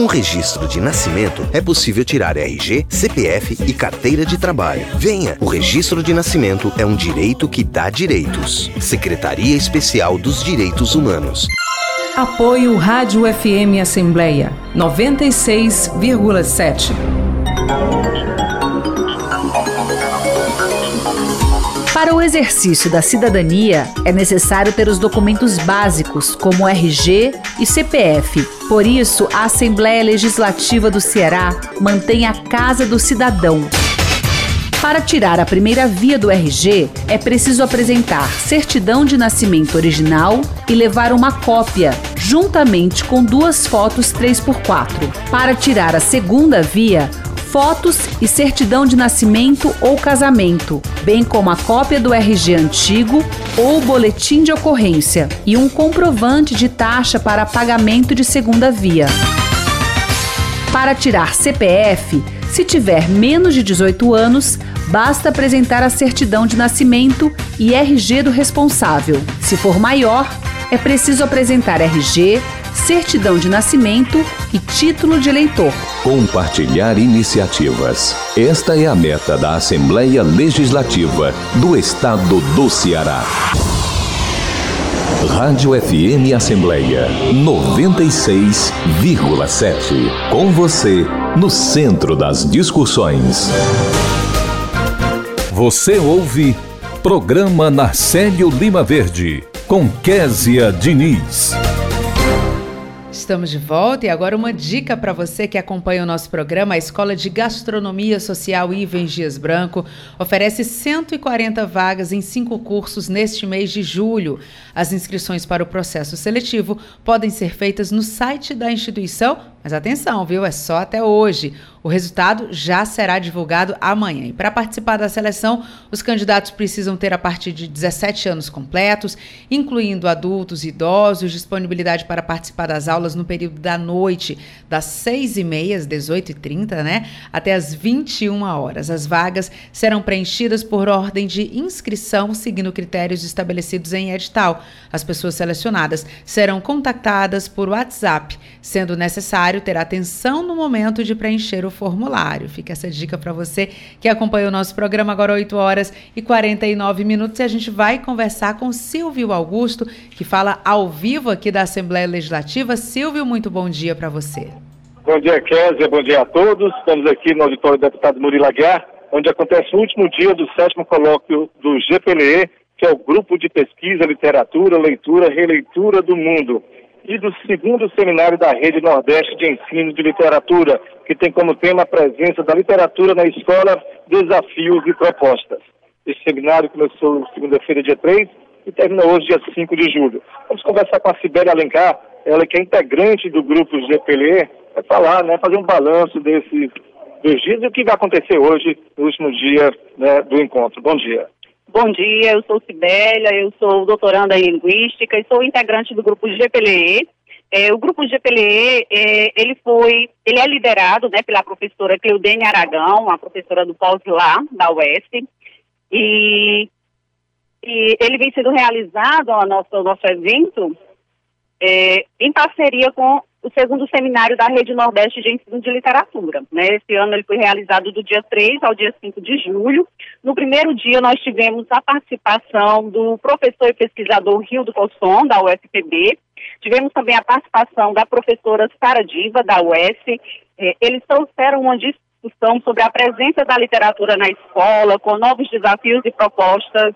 Com o registro de nascimento, é possível tirar RG, CPF e carteira de trabalho. Venha! O registro de nascimento é um direito que dá direitos. Secretaria Especial dos Direitos Humanos. Apoio Rádio FM Assembleia 96,7. Para o exercício da cidadania, é necessário ter os documentos básicos, como RG e CPF. Por isso, a Assembleia Legislativa do Ceará mantém a Casa do Cidadão. Para tirar a primeira via do RG, é preciso apresentar certidão de nascimento original e levar uma cópia, juntamente com duas fotos 3x4. Para tirar a segunda via, fotos e certidão de nascimento ou casamento, bem como a cópia do RG antigo ou boletim de ocorrência e um comprovante de taxa para pagamento de segunda via. Para tirar CPF, se tiver menos de 18 anos, basta apresentar a certidão de nascimento e RG do responsável. Se for maior, é preciso apresentar RG, certidão de nascimento e título de eleitor. Compartilhar iniciativas. Esta é a meta da Assembleia Legislativa do Estado do Ceará. Rádio FM Assembleia 96,7. Com você, no centro das discussões. Você ouve Programa Narcélio Lima Verde, com Késia Diniz. Estamos de volta e agora uma dica para você que acompanha o nosso programa. A Escola de Gastronomia Social Ivens Dias Branco oferece 140 vagas em cinco cursos neste mês de julho. As inscrições para o processo seletivo podem ser feitas no site da instituição, mas atenção, viu? É só até hoje. O resultado já será divulgado amanhã. E para participar da seleção, os candidatos precisam ter a partir de 17 anos completos, incluindo adultos e idosos, disponibilidade para participar das aulas no período da noite, das 6h30 às 18h30, né? Até às 21 horas. As vagas serão preenchidas por ordem de inscrição, seguindo critérios estabelecidos em edital. As pessoas selecionadas serão contactadas por WhatsApp, sendo necessário ter atenção no momento de preencher o formulário. Fica essa dica para você que acompanha o nosso programa agora 8 horas e 49 minutos e a gente vai conversar com Silvio Augusto, que fala ao vivo aqui da Assembleia Legislativa. Silvio, muito bom dia para você. Bom dia, Kézia, bom dia a todos. Estamos aqui no auditório do deputado Murilo Aguiar, onde acontece o último dia do sétimo colóquio do GPLE, que é o Grupo de Pesquisa, Literatura, Leitura, Releitura do Mundo e do segundo seminário da Rede Nordeste de Ensino de Literatura, que tem como tema a presença da literatura na escola, desafios e propostas. Esse seminário começou segunda-feira, dia 3, e termina hoje, dia 5 de julho. Vamos conversar com a Sibéria Alencar, ela que é integrante do grupo GPLE vai falar, né, fazer um balanço desses dois dias e o que vai acontecer hoje, no último dia né, do encontro. Bom dia. Bom dia, eu sou Sibélia, eu sou doutoranda em Linguística e sou integrante do grupo GPLE. É, o grupo GPLE, é, ele foi, ele é liderado, né, pela professora Cleudene Aragão, a professora do pós-lá, da UES, e, e ele vem sendo realizado, o nosso, nosso evento, é, em parceria com o segundo seminário da Rede Nordeste de Ensino de Literatura. Né? Esse ano ele foi realizado do dia 3 ao dia 5 de julho. No primeiro dia nós tivemos a participação do professor e pesquisador Rio do Cosson, da UFPB. Tivemos também a participação da professora Sara Diva, da UES. É, eles trouxeram uma discussão sobre a presença da literatura na escola, com novos desafios e propostas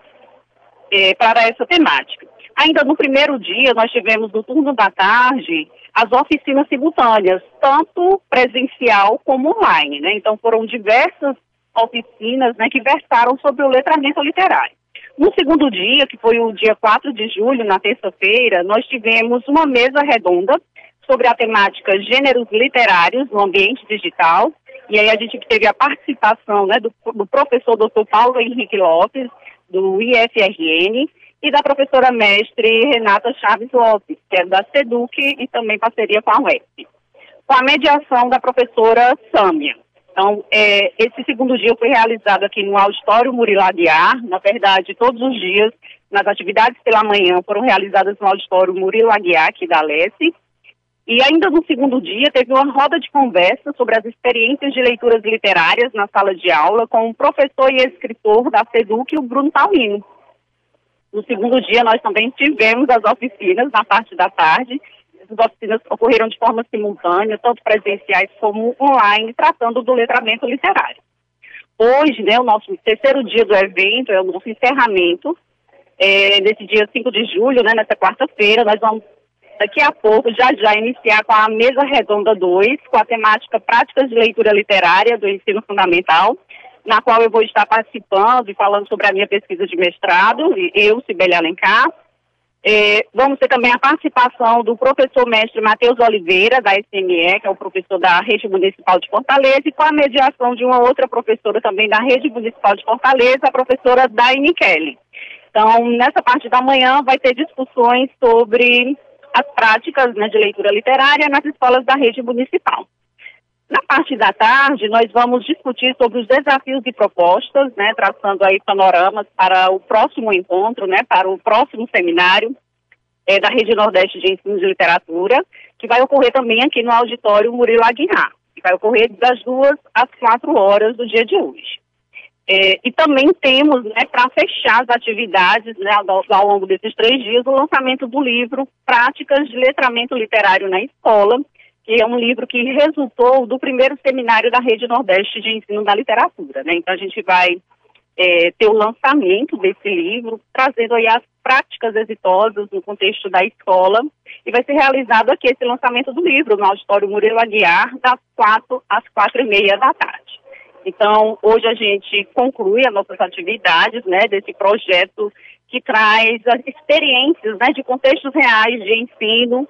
é, para essa temática. Ainda no primeiro dia, nós tivemos no turno da tarde as oficinas simultâneas, tanto presencial como online, né? Então foram diversas oficinas né, que versaram sobre o letramento literário. No segundo dia, que foi o dia 4 de julho, na terça-feira, nós tivemos uma mesa redonda sobre a temática gêneros literários no ambiente digital. E aí a gente teve a participação né, do, do professor Dr. Paulo Henrique Lopes, do IFRN, e da professora mestre Renata Chaves Lopes, que é da SEDUC e também parceria com a UEP, com a mediação da professora Sâmia. Então, é, esse segundo dia foi realizado aqui no auditório Murilo Aguiar. Na verdade, todos os dias, nas atividades pela manhã, foram realizadas no auditório Murilo Aguiar, aqui da Lesse. E ainda no segundo dia, teve uma roda de conversa sobre as experiências de leituras literárias na sala de aula com o professor e escritor da SEDUC, o Bruno Paulino. No segundo dia, nós também tivemos as oficinas na parte da tarde. Essas oficinas ocorreram de forma simultânea, tanto presenciais como online, tratando do letramento literário. Hoje, né, o nosso terceiro dia do evento, é o nosso encerramento, é, nesse dia 5 de julho, né, nessa quarta-feira, nós vamos daqui a pouco já já iniciar com a mesa redonda 2, com a temática Práticas de Leitura Literária do Ensino Fundamental na qual eu vou estar participando e falando sobre a minha pesquisa de mestrado, eu, Sibeli Alencar. É, vamos ter também a participação do professor mestre Matheus Oliveira, da SME, que é o professor da Rede Municipal de Fortaleza, e com a mediação de uma outra professora também da Rede Municipal de Fortaleza, a professora Daine Kelly. Então, nessa parte da manhã, vai ter discussões sobre as práticas né, de leitura literária nas escolas da rede municipal. Na parte da tarde, nós vamos discutir sobre os desafios e propostas, né, traçando aí panoramas para o próximo encontro, né, para o próximo seminário é, da Rede Nordeste de Ensino de Literatura, que vai ocorrer também aqui no auditório Murilo Aguiar, que vai ocorrer das duas às quatro horas do dia de hoje. É, e também temos, né, para fechar as atividades né, ao, ao longo desses três dias, o lançamento do livro Práticas de Letramento Literário na Escola, que é um livro que resultou do primeiro seminário da Rede Nordeste de Ensino da Literatura. Né? Então, a gente vai é, ter o lançamento desse livro, trazendo aí as práticas exitosas no contexto da escola, e vai ser realizado aqui esse lançamento do livro no Auditório Murilo Aguiar, das quatro às quatro e meia da tarde. Então, hoje a gente conclui as nossas atividades, né, desse projeto que traz as experiências, né, de contextos reais de ensino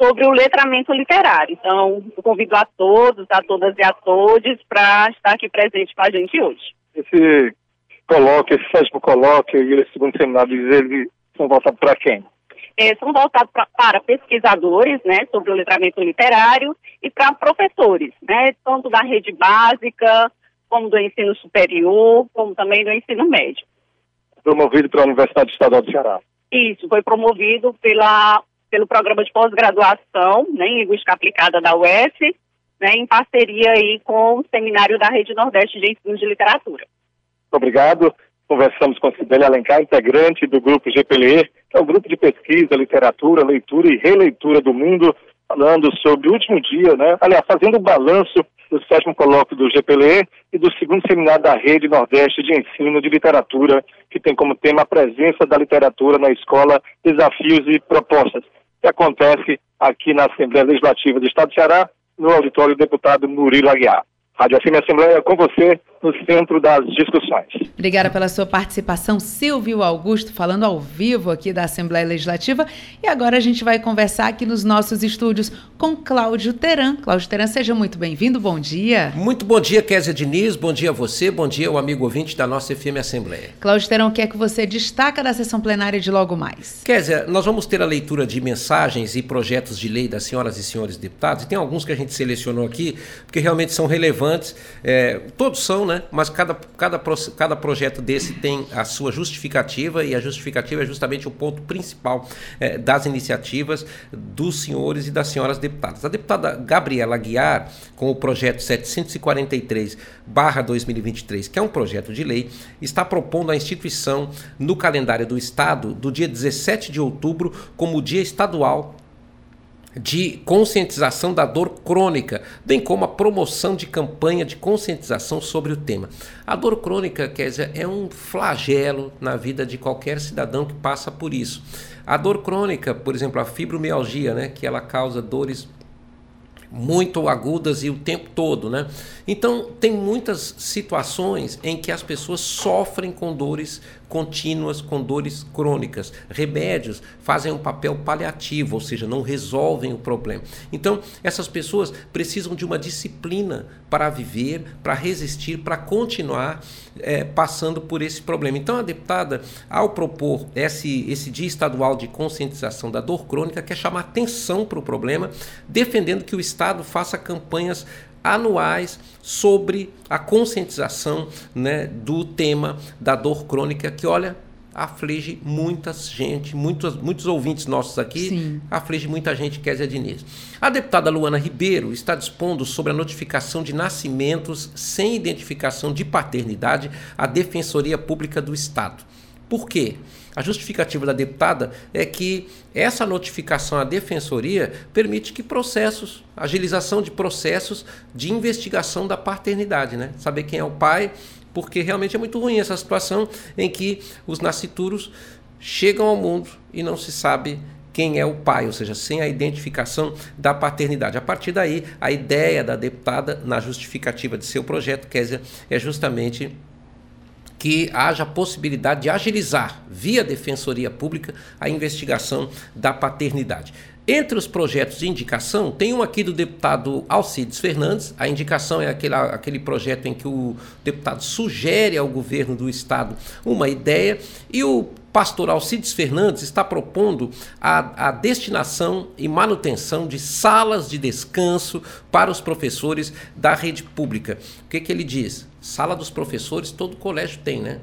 sobre o letramento literário. Então, convido a todos, a todas e a todos para estar aqui presente com a gente hoje. Esse colóquio, esse sétimo colóquio e esse segundo seminário, eles são voltados para quem? É, são voltados pra, para pesquisadores, né, sobre o letramento literário e para professores, né, tanto da rede básica, como do ensino superior, como também do ensino médio. Promovido pela Universidade Estadual do Ceará. Isso, foi promovido pela pelo programa de pós-graduação né, em Linguística Aplicada da UF, né, em parceria aí com o Seminário da Rede Nordeste de Ensino de Literatura. Obrigado. Conversamos com Sibeli Alencar, integrante do grupo GPLE, que é o grupo de pesquisa, literatura, leitura e releitura do mundo, falando sobre o último dia, né? Aliás, fazendo o balanço do sétimo colóquio do GPLE e do segundo seminário da Rede Nordeste de Ensino de Literatura, que tem como tema a presença da literatura na escola, desafios e propostas que acontece aqui na Assembleia Legislativa do Estado do Ceará, no auditório do deputado Murilo Aguiar. Rádio FM Assembleia com você no centro das discussões. Obrigada pela sua participação, Silvio Augusto, falando ao vivo aqui da Assembleia Legislativa. E agora a gente vai conversar aqui nos nossos estúdios com Cláudio Teran. Cláudio Teran, seja muito bem-vindo, bom dia. Muito bom dia, Kézia Diniz, bom dia a você, bom dia ao amigo ouvinte da nossa FM Assembleia. Cláudio Teran, o que é que você destaca da sessão plenária de logo mais? Kézia, nós vamos ter a leitura de mensagens e projetos de lei das senhoras e senhores deputados, e tem alguns que a gente selecionou aqui, porque realmente são relevantes relevantes. É, todos são, né? Mas cada, cada, cada projeto desse tem a sua justificativa e a justificativa é justamente o ponto principal é, das iniciativas dos senhores e das senhoras deputadas. A deputada Gabriela Guiar, com o projeto 743-2023, que é um projeto de lei, está propondo a instituição no calendário do Estado do dia 17 de outubro como Dia Estadual de conscientização da dor crônica, bem como a promoção de campanha de conscientização sobre o tema. A dor crônica, dizer, é um flagelo na vida de qualquer cidadão que passa por isso. A dor crônica, por exemplo, a fibromialgia, né, que ela causa dores muito agudas e o tempo todo, né? Então, tem muitas situações em que as pessoas sofrem com dores contínuas, com dores crônicas. Remédios fazem um papel paliativo, ou seja, não resolvem o problema. Então, essas pessoas precisam de uma disciplina para viver, para resistir, para continuar é, passando por esse problema. Então, a deputada, ao propor esse, esse Dia Estadual de Conscientização da Dor Crônica, quer chamar atenção para o problema, defendendo que o Estado faça campanhas anuais sobre a conscientização né, do tema da dor crônica, que olha, aflige muita gente, muitos, muitos ouvintes nossos aqui, Sim. aflige muita gente, Kézia Diniz. A deputada Luana Ribeiro está dispondo sobre a notificação de nascimentos sem identificação de paternidade à Defensoria Pública do Estado. Por quê? A justificativa da deputada é que essa notificação à defensoria permite que processos, agilização de processos de investigação da paternidade, né? Saber quem é o pai, porque realmente é muito ruim essa situação em que os nascituros chegam ao mundo e não se sabe quem é o pai, ou seja, sem a identificação da paternidade. A partir daí, a ideia da deputada na justificativa de seu projeto, Késia, é justamente que haja possibilidade de agilizar, via Defensoria Pública, a investigação da paternidade. Entre os projetos de indicação, tem um aqui do deputado Alcides Fernandes. A indicação é aquele, aquele projeto em que o deputado sugere ao governo do estado uma ideia e o pastor Alcides Fernandes está propondo a, a, destinação e manutenção de salas de descanso para os professores da rede pública. O que, que ele diz? Sala dos professores, todo colégio tem, né?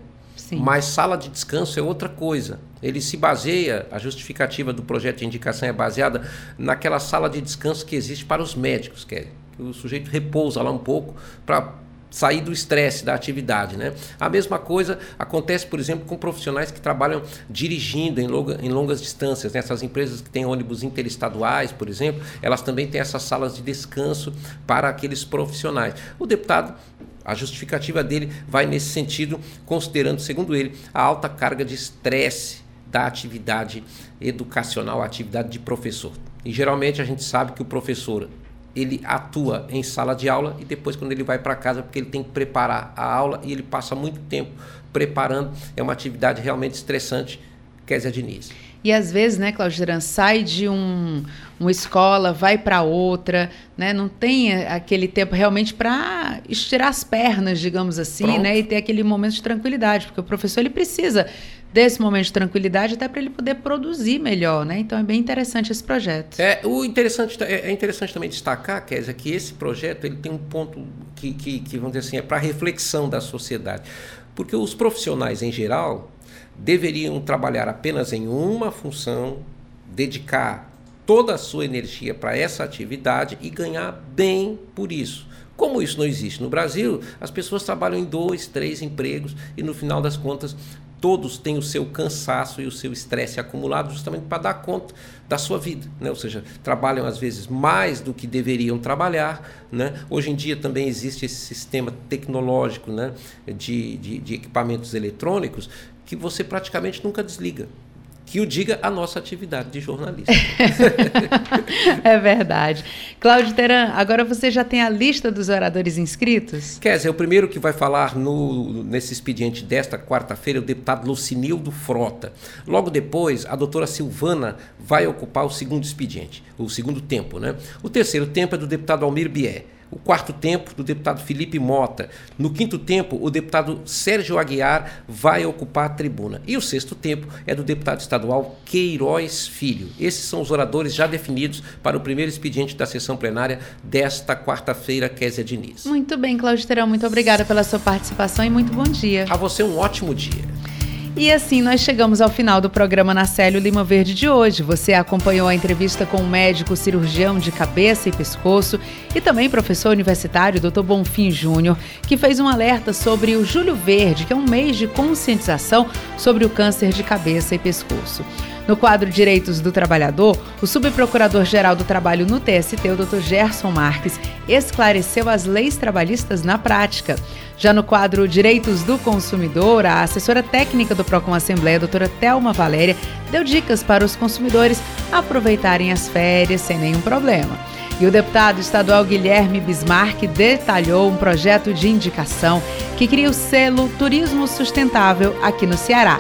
Sim. Mas sala de descanso é outra coisa. Ele se baseia, a justificativa do projeto de indicação é baseada naquela sala de descanso que existe para os médicos, que, é, que o sujeito repousa lá um pouco para sair do estresse da atividade, né? A mesma coisa acontece, por exemplo, com profissionais que trabalham dirigindo em, longa, em longas distâncias. Né? Essas empresas que têm ônibus interestaduais, por exemplo, elas também têm essas salas de descanso para aqueles profissionais. O deputado a justificativa dele vai nesse sentido, considerando, segundo ele, a alta carga de estresse da atividade educacional, a atividade de professor. E geralmente a gente sabe que o professor ele atua em sala de aula e depois quando ele vai para casa porque ele tem que preparar a aula e ele passa muito tempo preparando, é uma atividade realmente estressante, Kézia Diniz. E às vezes, né, Cláudio Geran, sai de um, uma escola, vai para outra, né? Não tem aquele tempo realmente para estirar as pernas, digamos assim, Pronto. né? E ter aquele momento de tranquilidade, porque o professor ele precisa desse momento de tranquilidade até para ele poder produzir melhor, né? Então é bem interessante esse projeto. É, o interessante é, é interessante também destacar, Kézia, que esse projeto ele tem um ponto que, que, que vamos dizer assim, é para reflexão da sociedade. Porque os profissionais em geral, deveriam trabalhar apenas em uma função, dedicar toda a sua energia para essa atividade e ganhar bem por isso. Como isso não existe no Brasil, as pessoas trabalham em dois, três empregos e no final das contas todos têm o seu cansaço e o seu estresse acumulado justamente para dar conta da sua vida, né? ou seja, trabalham às vezes mais do que deveriam trabalhar. Né? Hoje em dia também existe esse sistema tecnológico né? de, de, de equipamentos eletrônicos que você praticamente nunca desliga que o diga a nossa atividade de jornalista. é verdade. Cláudio Teran, agora você já tem a lista dos oradores inscritos? Quer o primeiro que vai falar no, nesse expediente desta quarta-feira é o deputado Lucinildo Frota. Logo depois, a doutora Silvana vai ocupar o segundo expediente, o segundo tempo. Né? O terceiro tempo é do deputado Almir Bier. O quarto tempo, do deputado Felipe Mota. No quinto tempo, o deputado Sérgio Aguiar vai ocupar a tribuna. E o sexto tempo é do deputado estadual Queiroz Filho. Esses são os oradores já definidos para o primeiro expediente da sessão plenária desta quarta-feira, Késia Diniz. Muito bem, Cláudio Terão. Muito obrigada pela sua participação e muito bom dia. A você um ótimo dia. E assim nós chegamos ao final do programa na Célio Lima Verde de hoje. Você acompanhou a entrevista com o médico cirurgião de cabeça e pescoço e também professor universitário Dr. Bonfim Júnior, que fez um alerta sobre o Julho Verde, que é um mês de conscientização sobre o câncer de cabeça e pescoço. No quadro Direitos do Trabalhador, o subprocurador-geral do Trabalho no TST, o Dr. Gerson Marques, esclareceu as leis trabalhistas na prática. Já no quadro Direitos do Consumidor, a assessora técnica do Procon Assembleia, doutora Thelma Valéria, deu dicas para os consumidores aproveitarem as férias sem nenhum problema. E o deputado estadual Guilherme Bismarck detalhou um projeto de indicação que cria o selo Turismo Sustentável aqui no Ceará.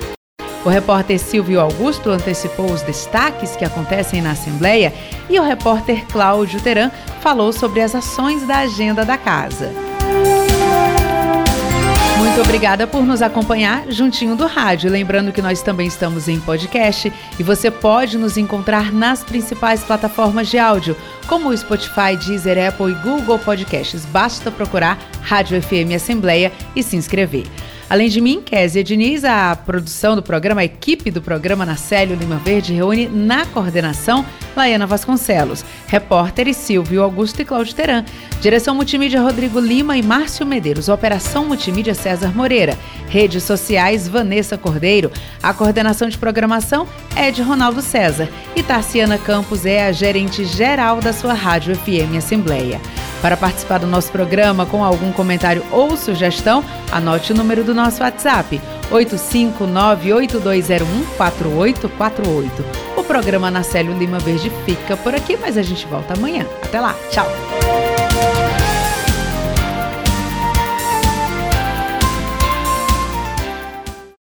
O repórter Silvio Augusto antecipou os destaques que acontecem na Assembleia e o repórter Cláudio Teran falou sobre as ações da agenda da casa. Muito obrigada por nos acompanhar juntinho do rádio. Lembrando que nós também estamos em podcast e você pode nos encontrar nas principais plataformas de áudio, como o Spotify, Deezer, Apple e Google Podcasts. Basta procurar Rádio FM Assembleia e se inscrever. Além de mim, Kézia Diniz, a produção do programa, a equipe do programa Nacélio Lima Verde reúne na coordenação Laiana Vasconcelos, repórteres Silvio Augusto e Cláudio Teran, direção multimídia Rodrigo Lima e Márcio Medeiros, operação multimídia César Moreira, redes sociais Vanessa Cordeiro, a coordenação de programação é de Ronaldo César. E Tarciana Campos é a gerente geral da sua rádio FM Assembleia. Para participar do nosso programa com algum comentário ou sugestão, anote o número do nosso WhatsApp: 85982014848. O programa Nacélio Lima Verde fica por aqui, mas a gente volta amanhã. Até lá, tchau!